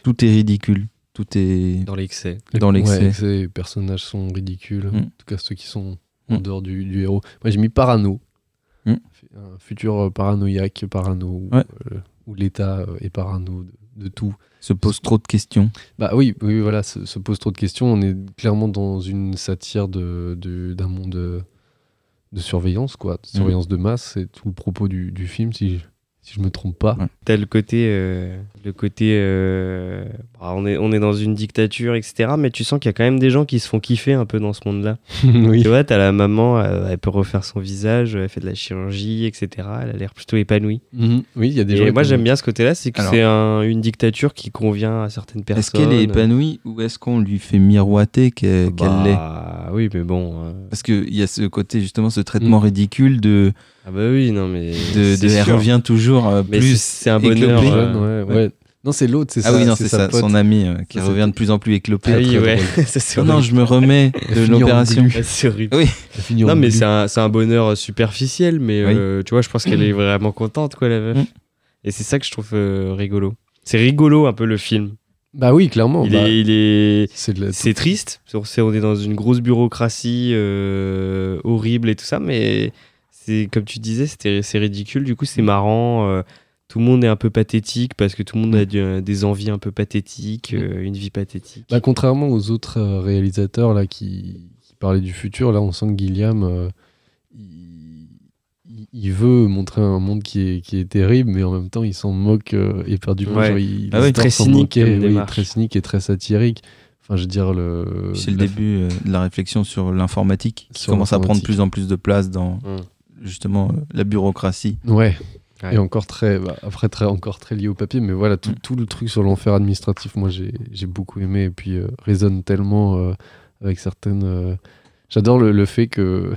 tout est ridicule tout est dans l'excès. Dans l'excès. Ouais, les personnages sont ridicules. Mm. En tout cas, ceux qui sont en Mm. dehors du, du héros. Moi, j'ai mis Parano. Mm. un futur paranoïaque, parano, Ouais. euh, où l'État euh, est parano de, de tout. Se pose trop de questions. Bah oui, oui voilà, se, se pose trop de questions. On est clairement dans une satire de, de- d'un monde euh, de surveillance, quoi, de surveillance de masse. C'est tout le propos du, du film, si je, si je me trompe pas. Ouais. T'as le côté, euh, le côté, euh, bah, on est, on est dans une dictature, etc. Mais tu sens qu'il y a quand même des gens qui se font kiffer un peu dans ce monde-là. oui. Tu vois, t'as la maman, elle peut refaire son visage, elle fait de la chirurgie, etc. Elle a l'air plutôt épanouie. Mhm. Oui, il y a des gens. Et moi, qui- j'aime bien ce côté-là, c'est que c'est un- une dictature qui convient à certaines personnes. Est-ce qu'elle est épanouie ou est-ce qu'on lui fait miroiter qu'elle qu'elle l'est? Bah, oui, mais bon. euh, Parce qu'il y a ce côté, justement, ce traitement ridicule de, Ah bah oui, non, mais. de, elle revient toujours euh, Mais plus. c'est un bonheur. euh, ouais, ouais. Non, c'est l'autre, c'est Ah ça. oui, non, c'est ça, son ami euh, qui Ça, revient de plus en plus éclopé. Ah oui, ouais. Non, non, je me remets de l'opération. Ah, c'est horrible. Oui. Non, mais c'est un, c'est un bonheur superficiel, mais Oui. tu vois, je pense qu'elle est vraiment contente, quoi, la meuf. Mm. Et c'est ça que je trouve rigolo. C'est rigolo un peu le film. Bah oui, clairement. il, bah, est, il est, c'est de la- c'est triste. C'est- On est dans une grosse bureaucratie euh, horrible et tout ça, mais c'est comme tu disais, c'était- c'est ridicule. Du coup, c'est marrant. euh, tout le monde est un peu pathétique parce que tout le monde a du- des envies un peu pathétiques, euh, une vie pathétique. Bah, contrairement aux autres euh, réalisateurs là qui, qui parlaient du futur, là on sent que Gilliam euh, il, il- veut montrer un monde qui est, qui est terrible, mais en même temps il s'en moque euh, éperdument. Ouais. Genre, il, Ah ouais, très cynique moquer, oui, très cynique et très satirique. Enfin, je veux dire le. C'est le la- début euh, de la réflexion sur l'informatique qui Sur commence à prendre plus en plus de place dans Mm. justement euh, la bureaucratie. Ouais. Ouais. Et encore très, bah, après très, encore très lié au papier, mais voilà, tout, Mm. tout le truc sur l'enfer administratif, moi j'ai j'ai beaucoup aimé, et puis euh, résonne tellement euh, avec certaines. euh, J'adore le, le fait que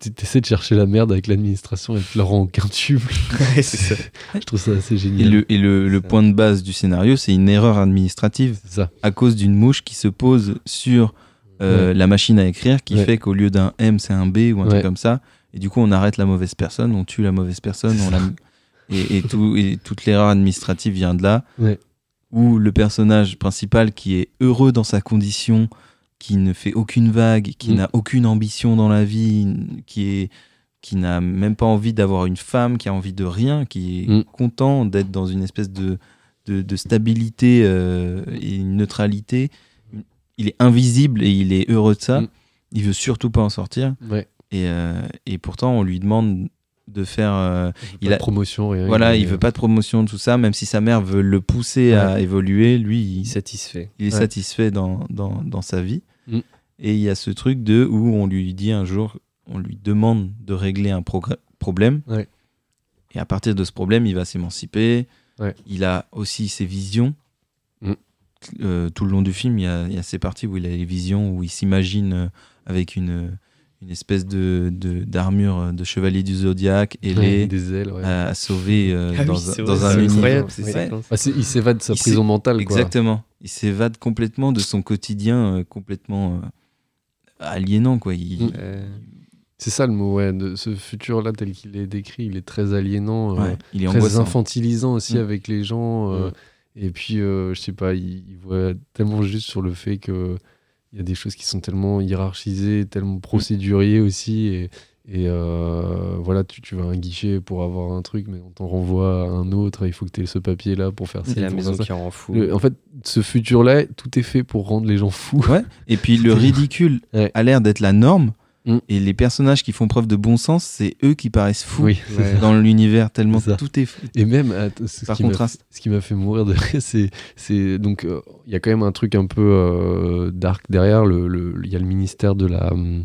tu essaies de chercher la merde avec l'administration et te la rend au quintuple. Ouais, c'est ça. Je trouve ça assez Et génial. le, et le, point de base du scénario, c'est une erreur administrative C'est ça. à cause d'une mouche qui se pose sur euh, la machine à écrire qui Ouais. fait qu'au lieu d'un M, c'est un B ou un Ouais. truc comme ça. Et du coup, on arrête la mauvaise personne, on tue la mauvaise personne. On la... et, et, tout, et toute l'erreur administrative vient de là. Ouais. Où le personnage principal qui est heureux dans sa condition, qui ne fait aucune vague, qui Mm. n'a aucune ambition dans la vie, qui est qui n'a même pas envie d'avoir une femme, qui a envie de rien, qui est Mm. content d'être dans une espèce de, de, de stabilité euh, et une neutralité. Il est invisible et il est heureux de ça. Mm. Il veut surtout pas en sortir. Ouais. Et, euh, et pourtant, on lui demande de faire. euh, Il Il a de promotion, rien. voilà, est- il veut pas de promotion, tout ça, même si sa mère veut le pousser à évoluer. Lui, il, Il est satisfait. il est Ouais. satisfait dans, dans, dans sa vie. Mm. Et il y a ce truc de où on lui dit un jour, on lui demande de régler un problème. Ouais. Et à partir de ce problème, il va s'émanciper. Il a aussi ses visions. Mm. Euh, tout le long du film, il y, a, il y a ces parties où il a les visions, où il s'imagine euh, avec une, une espèce de d'armure de, chevalier du zodiaque et Ouais, les des ailes. ouais. à, à sauver euh, Ah oui, dans, vrai, dans c'est un univers. Ouais. c'est- il s'évade de sa Il prison mentale. Quoi. Exactement. Il s'évade complètement de son quotidien euh, complètement euh, aliénant. Quoi. Il, Mm. Euh, C'est ça le mot, ouais. De ce futur-là, tel qu'il est décrit, il est très aliénant. euh, ouais, il est très angoissant. infantilisant aussi Mm. avec les gens. euh, Et puis, euh, je sais pas, il, il voit tellement juste sur le fait que il y a des choses qui sont tellement hiérarchisées, tellement procéduriers aussi. Et, et, euh, voilà, tu, tu vas à un guichet pour avoir un truc, mais on t'en renvoie à un autre. Il faut que tu aies ce papier-là pour faire ci, C'est la pour maison faire ça. qui en rend fou. Le- en fait, ce futur-là, tout est fait pour rendre les gens fous. Ouais. Et puis le ridicule Ouais. a l'air d'être la norme. Mm. Et les personnages qui font preuve de bon sens, c'est eux qui paraissent fous Oui, dans l'univers, tellement C'est ça. tout est fou. Et même, att- ce Par qui m'a- contraste. ce qui m'a fait mourir de rire, c'est, donc euh, il y a quand même un truc un peu euh, dark derrière. Le, le- il y a le ministère de la hum,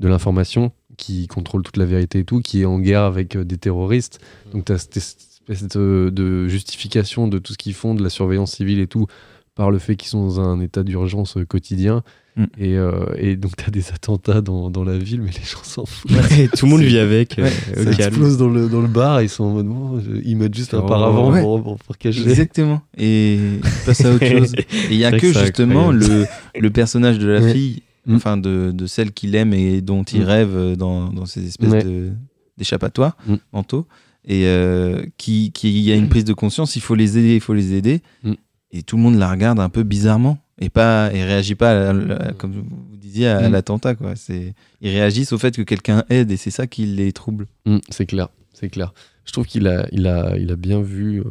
de l'information qui contrôle toute la vérité et tout, qui est en guerre avec euh, des terroristes. Donc tu as cette espèce de, de justification de tout ce qu'ils font, de la surveillance civile et tout, par le fait qu'ils sont dans un état d'urgence euh, quotidien. Mm. Et, euh, et donc tu as des attentats dans, dans la ville, mais les gens s'en foutent. Ouais, tout le monde vit avec. euh, Ouais, au Ça explose dans le, dans le bar, ils sont en mode bon, je- ils mettent juste un paravent ouais. pour, pour, pour cacher. Exactement. Et il passe à autre chose. Et il y a que justement le, le personnage de la Ouais. fille, Mm. enfin de, de celle qu'il aime et dont il Mm. rêve euh, dans, dans ces espèces d'échappatoires mentaux, et euh, qui, qui a une prise de conscience, il faut les aider, il faut les aider. Mm. Et tout le monde la regarde un peu bizarrement et pas et réagit pas à à- comme vous disiez à, à Mm. l'attentat quoi. C'est ils réagissent au fait que quelqu'un aide et c'est ça qui les trouble. Mm, c'est clair. c'est clair. Je trouve qu'il a, il a, il a bien vu, euh,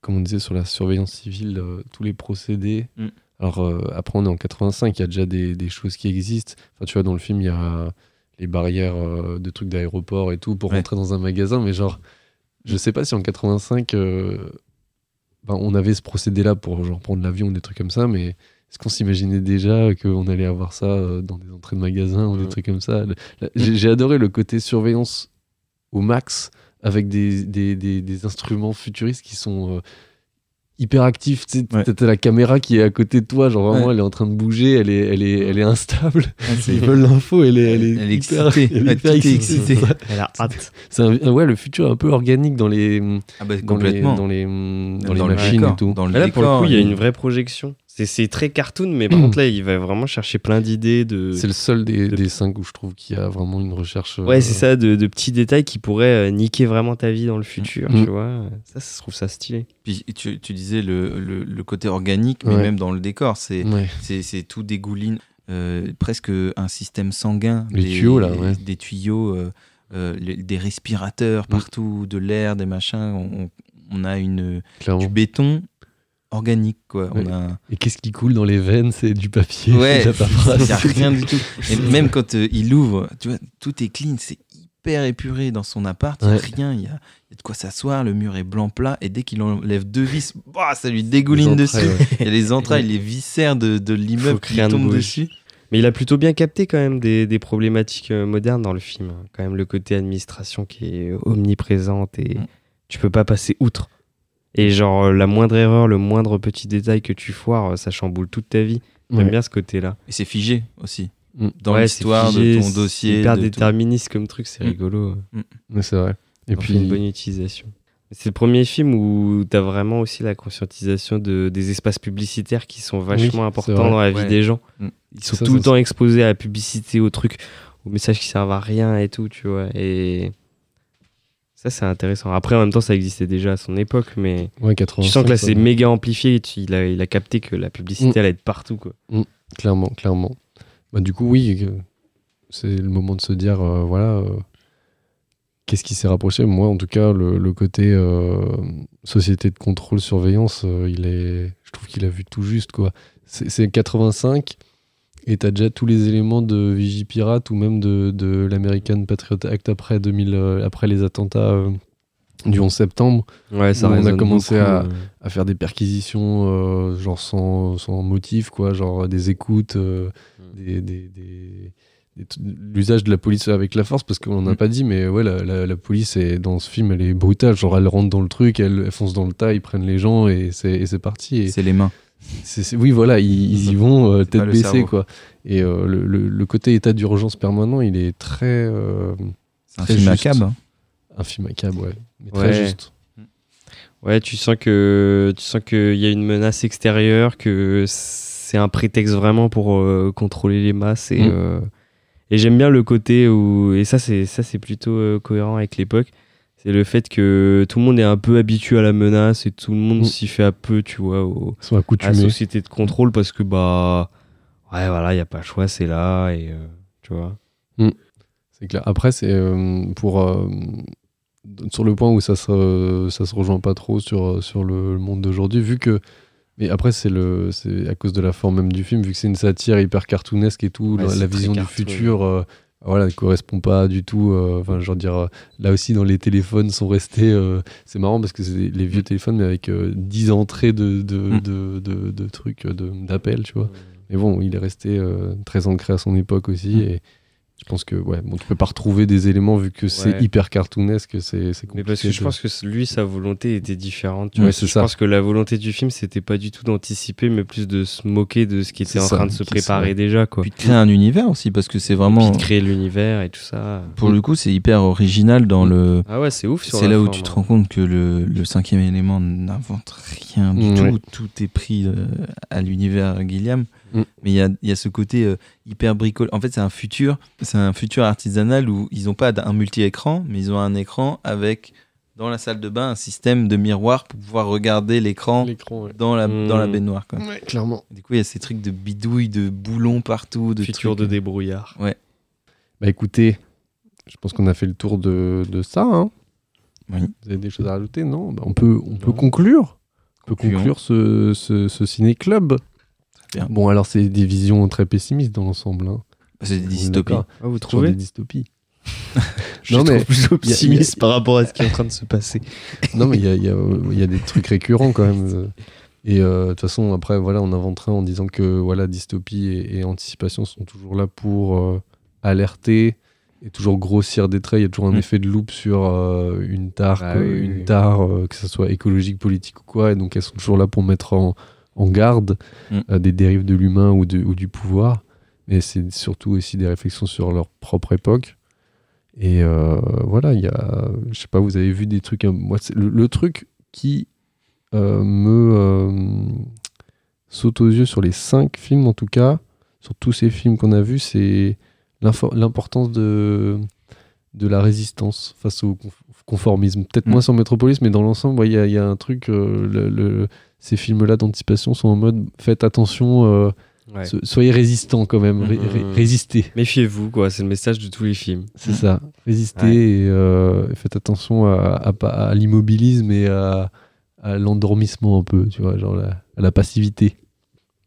comme on disait sur la surveillance civile, euh, tous les procédés. Mm. Alors euh, après, on est en 85, il y a déjà des, des choses qui existent. Enfin, tu vois, dans le film, il y a les barrières de trucs d'aéroport et tout pour Ouais. rentrer dans un magasin, mais genre, je sais pas si en 85, euh, ben, on avait ce procédé-là pour genre prendre l'avion ou des trucs comme ça, mais est-ce qu'on s'imaginait déjà qu'on allait avoir ça euh, dans des entrées de magasins ou des trucs comme ça? J'ai adoré le côté surveillance au max avec des, des, des- des instruments futuristes qui sont euh, hyper actifs. Tu sais, Ouais. la caméra qui est à côté de toi, genre vraiment Ouais. elle est en train de bouger, elle est, elle est, elle est instable. Ah, Ils veulent l'info, elle est, elle est, Elle est hyper, excitée. elle est hyper excitée. excité. Elle a hâte. C'est un- ouais, le futur est un peu organique dans les, Ah bah, dans les, complètement. dans les, dans Dans machines et tout. Dans le Mais là, pour le coup, il y a une vraie projection. C'est- très cartoon, mais par contre, là, il va vraiment chercher plein d'idées de. C'est le seul des, de- des cinq où je trouve qu'il y a vraiment une recherche. euh, Ouais, c'est ça, de, de petits détails qui pourraient euh, niquer vraiment ta vie dans le futur, Mm. tu vois. Ça, ça, je trouve ça stylé. Puis tu, tu disais le, le, le côté organique, mais Ouais. même dans le décor, c'est Ouais. tout dégouline, euh, presque un système sanguin. Les des, tuyaux, là, ouais. Des tuyaux, euh, euh, les- des respirateurs Mm. partout, de l'air, des machins. On, on a une, du béton organique, quoi. On Ouais. a un- Et qu'est-ce qui coule dans les veines? C'est du papier. Ouais, il n'y a rien du tout. Et même quand euh, il ouvre, tu vois, tout est clean, c'est hyper épuré dans son appart, il n'y a rien, il y a, il y a de quoi s'asseoir, le mur est blanc plat, et dès qu'il enlève deux vis, bah, ça lui dégouline dessus. Il y a les entrailles, les viscères de, de l'immeuble qui tombent bouge. dessus. Mais il a plutôt bien capté quand même des, des problématiques euh, modernes dans le film. hein. Quand même le côté administration qui est omniprésente et Mm. tu peux pas passer outre. Et genre euh, la moindre erreur, le moindre petit détail que tu foires, euh, ça chamboule toute ta vie. J'aime Ouais. bien ce côté-là. Et c'est figé aussi. Mm. Dans Ouais, l'histoire de ton c'est dossier. Hyper de tout. déterministe comme truc, c'est Mm. rigolo. Ouais, c'est vrai. Et puis une bonne utilisation. C'est le premier film où tu as vraiment aussi la conscientisation de, des espaces publicitaires qui sont vachement importants dans la vie Ouais. des gens. Mm. Ils sont Ça, tout ça, le temps exposés à la publicité, aux trucs, aux messages qui servent à rien et tout, tu vois. Et ça, c'est intéressant. Après, en même temps, ça existait déjà à son époque, mais ouais, tu 85, sens que là, c'est méga amplifié. Tu- Il a, il a capté que la publicité Mm. allait être partout, quoi. Clairement, clairement. Bah, du coup, oui, que- c'est le moment de se dire, euh, voilà, euh, qu'est-ce qui s'est rapproché Moi, en tout cas, le, le côté euh, société de contrôle, surveillance, euh, il est, je trouve qu'il a vu tout juste, quoi. C'est 85, et t'as déjà tous les éléments de Vigipirate ou même de, de l'American Patriot Act après, 2000, euh, après les attentats euh, du 11 septembre? Ouais, ça on a commencé beaucoup, à- euh. à faire des perquisitions euh, genre sans, sans motif quoi genre des écoutes Mm. des, des- l'usage de la police avec la force parce qu'on n'a Mm. pas dit mais ouais la, la- la police est, dans ce film elle est brutale genre elle rentre dans le truc elle, elle fonce dans le tas ils prennent les gens et c'est parti C'est les mains. C'est- c'est- oui voilà ils, ils y vont euh, tête le baissée cerveau. quoi et euh, le, le- le côté état d'urgence permanent il est très euh, C'est un Très film juste. macabre. hein. un film macabre ouais mais Ouais. très juste Ouais, tu sens que tu sens qu'il y a une menace extérieure, que c'est un prétexte vraiment pour euh, contrôler les masses et Mm. euh, et j'aime bien le côté où et ça c'est ça c'est plutôt euh, cohérent avec l'époque. C'est le fait que tout le monde est un peu habitué à la menace et tout le monde Mm. s'y fait un peu, tu vois, au, ils sont à la société de contrôle parce que bah ouais voilà, il y a pas le choix, c'est là et euh, tu vois. C'est clair. Après, c'est euh, pour. euh, sur le point où ça se, ça se rejoint pas trop sur, sur le, le monde d'aujourd'hui, vu que. Mais après, c'est le c'est à cause de la forme même du film, vu que c'est une satire hyper cartoonesque et tout, Ouais, la, vision du futur. Euh, voilà, ne correspond pas du tout. euh, Enfin, dire, euh, là aussi, dans les téléphones sont restés. euh, c'est marrant parce que c'est les vieux téléphones, mais avec euh, 10 entrées de, de, Mm. de, de, de trucs, de- d'appels, tu vois. Mais bon, il est resté euh, très ancré à son époque aussi. Mm. Et je pense que ouais, bon, tu peux pas retrouver des éléments vu que c'est hyper cartoonesque. C'est c'est Mais parce que compliqué je pense que lui, sa volonté était différente. Tu Ouais, vois. c'est je ça. pense que la volonté du film, c'était pas du tout d'anticiper, mais plus de se moquer de ce qui était en ça, train de se préparer déjà. Quoi. Puis de créer un univers aussi, parce que c'est Et vraiment. puis de créer l'univers et tout ça. Pour le coup, c'est hyper original dans le. Ah ouais, c'est ouf. C'est là où tu te hein. rends compte que le, le cinquième élément n'invente rien du tout. ouais. Tout est pris euh, à l'univers Guilliam. Mm. Mais il y a, il y a ce côté euh, hyper bricole. En fait, c'est un futur, c'est un futur artisanal où ils n'ont pas un multi-écran, mais ils ont un écran avec dans la salle de bain un système de miroir pour pouvoir regarder l'écran. Ouais. dans la, Mm. dans la baignoire. Quoi. clairement. Du coup, il y a ces trucs de bidouilles, de boulons partout, de Futur trucs. de débrouillard. Bah écoutez, je pense qu'on a fait le tour de, de ça. hein. Oui. Vous avez des choses à rajouter? Non? Bah, On peut, on peut conclure. On peut Concluons. conclure ce, ce, ce ciné-club. Bien. Bon, alors c'est des visions très pessimistes dans l'ensemble. Hein. C'est des dystopies. Ah, vous trouvez des dystopies. Je Non, suis mais plus y a- optimiste y a- par rapport à ce qui est en train de se passer. non, mais il y a, il y a- il y a des trucs récurrents quand même. Et euh, de toute façon, après, voilà, on inventerait en disant que voilà, dystopie et, et anticipation sont toujours là pour euh, alerter et toujours grossir des traits. Il y a toujours un Mm. effet de loupe sur euh, une tare, Bah oui, une oui. tare euh, que ce soit écologique, politique ou quoi. Et donc, elles sont toujours là pour mettre en, en garde Mm. euh, des dérives de l'humain ou, du pouvoir. Mais c'est surtout aussi des réflexions sur leur propre époque. Et euh, voilà, il y a, je sais pas, vous avez vu des trucs. euh, Moi, le, le truc qui euh, me saute aux yeux sur les cinq films, en tout cas, sur tous ces films qu'on a vus, c'est l'importance de, de la résistance face au conf- conformisme. Peut-être Mm. moins sur Metropolis, mais dans l'ensemble, ouais, il y, a- il y a un truc. euh, le- le- ces films-là d'anticipation sont en mode faites attention, euh, Ouais. so- soyez résistants quand même, ré- ré- Mhm. résistez. Méfiez-vous, quoi. C'est le message de tous les films. C'est ça. Résistez Ouais. et euh, faites attention à, à pas- à l'immobilisme et à, à l'endormissement un peu, tu vois, genre la- à la passivité.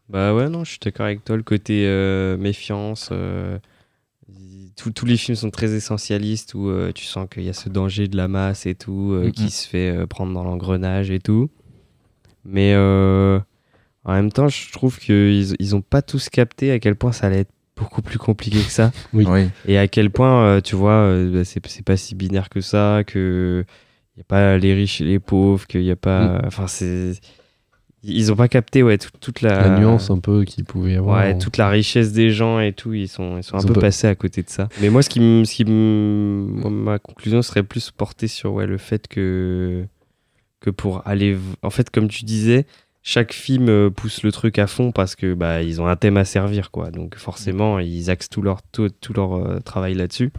Bah ouais, non, je suis d'accord avec toi. Le côté euh, méfiance, euh, tous- les films sont très essentialistes où euh, tu sens qu'il y a ce danger de la masse et tout, euh, qui se fait euh, prendre dans l'engrenage et tout. Mais euh, en même temps, je trouve qu'ils ils ont pas tous capté à quel point ça allait être beaucoup plus compliqué que ça. Oui. Oui. Et à quel point, euh, tu vois, euh, bah, c'est c'est pas si binaire que ça, que y a pas les riches et les pauvres, qu'il y a pas. Enfin, c'est. Ils ont pas capté, ouais, toute- toute la. La nuance un peu qu'il pouvait y avoir. Ouais, toute la richesse des gens et tout, ils sont, ils sont un Ils peu pas- passés à côté de ça. Mais moi, ce qui ce qui moi, ma conclusion serait plus portée sur ouais, le fait que, que pour aller, en fait, comme tu disais, chaque film euh, pousse le truc à fond parce que bah ils ont un thème à servir, quoi. Donc forcément, ils axent tout leur, tout, tout leur euh, travail là-dessus.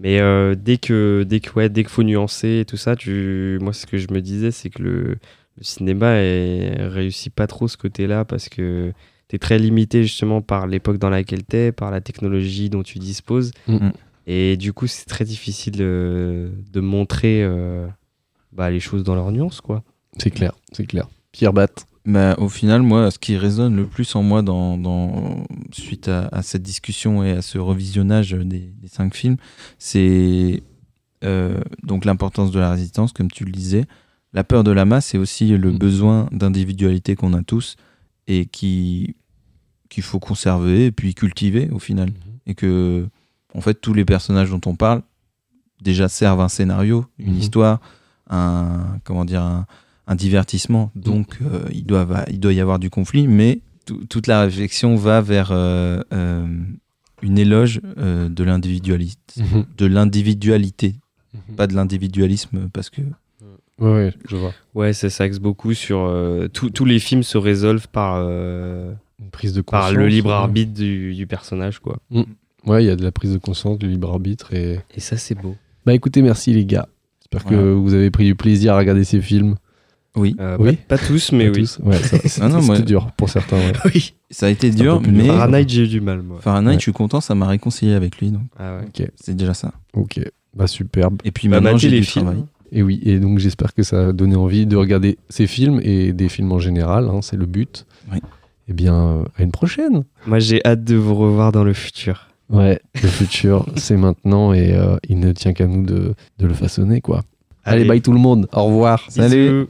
Mais euh, dès que, dès que, ouais, dès qu'il faut nuancer et tout ça, tu, moi, ce que je me disais, c'est que le, le cinéma est, réussit pas trop ce côté-là parce que tu es très limité justement par l'époque dans laquelle tu es, par la technologie dont tu disposes. Mhm. Et du coup, c'est très difficile de, de montrer bah, les choses dans leur nuance, quoi. C'est clair, c'est clair. Pierre Batte. Bah, au final, moi, ce qui résonne le plus en moi dans, dans, suite à, à cette discussion et à ce revisionnage des, des cinq films, c'est euh, donc l'importance de la résistance, comme tu le disais. La peur de la masse et aussi le Mm. besoin d'individualité qu'on a tous et qui qu'il faut conserver et puis cultiver au final. Et que, en fait, tous les personnages dont on parle déjà servent un scénario, une Mhm. histoire, un comment dire un, un divertissement. Donc, euh, il doit il doit y avoir du conflit, mais tout- toute la réflexion va vers euh, euh, une éloge euh, de l'individualisme, Mhm. de l'individualité, pas de l'individualisme, parce que Ouais, ouais, je vois. Ouais, ça s'axe beaucoup sur. euh, tous- tous les films se résolvent par, euh, Une prise de conscience. par le libre ouais. arbitre du, du personnage, quoi. Ouais, il y a de la prise de conscience, du libre arbitre. Et... Et ça, c'est beau. Bah écoutez, merci les gars. J'espère que Voilà. vous avez pris du plaisir à regarder ces films. oui, Euh, Oui. pas, pas tous, mais Pas oui. tous. Ouais, ça- Ah non, dur pour certains. ouais. oui. ça a été dur, mais dur. Fahrenheit, j'ai eu du mal, moi. Fahrenheit, Ouais. je suis content, ça m'a réconcilié avec lui, donc Ah ouais. Ok, c'est déjà ça. ok. Bah superbe. Et puis Bah, maintenant, j'ai les du films. travail. Et oui, et donc j'espère que ça a donné envie de regarder ces films et des films en général, hein, c'est le but. Oui. Et bien, à une prochaine. Moi, j'ai hâte de vous revoir dans le futur. Ouais, le futur, c'est maintenant et euh, il ne tient qu'à nous de, de le façonner, quoi. Allez, bye tout le monde. Au revoir. Salut.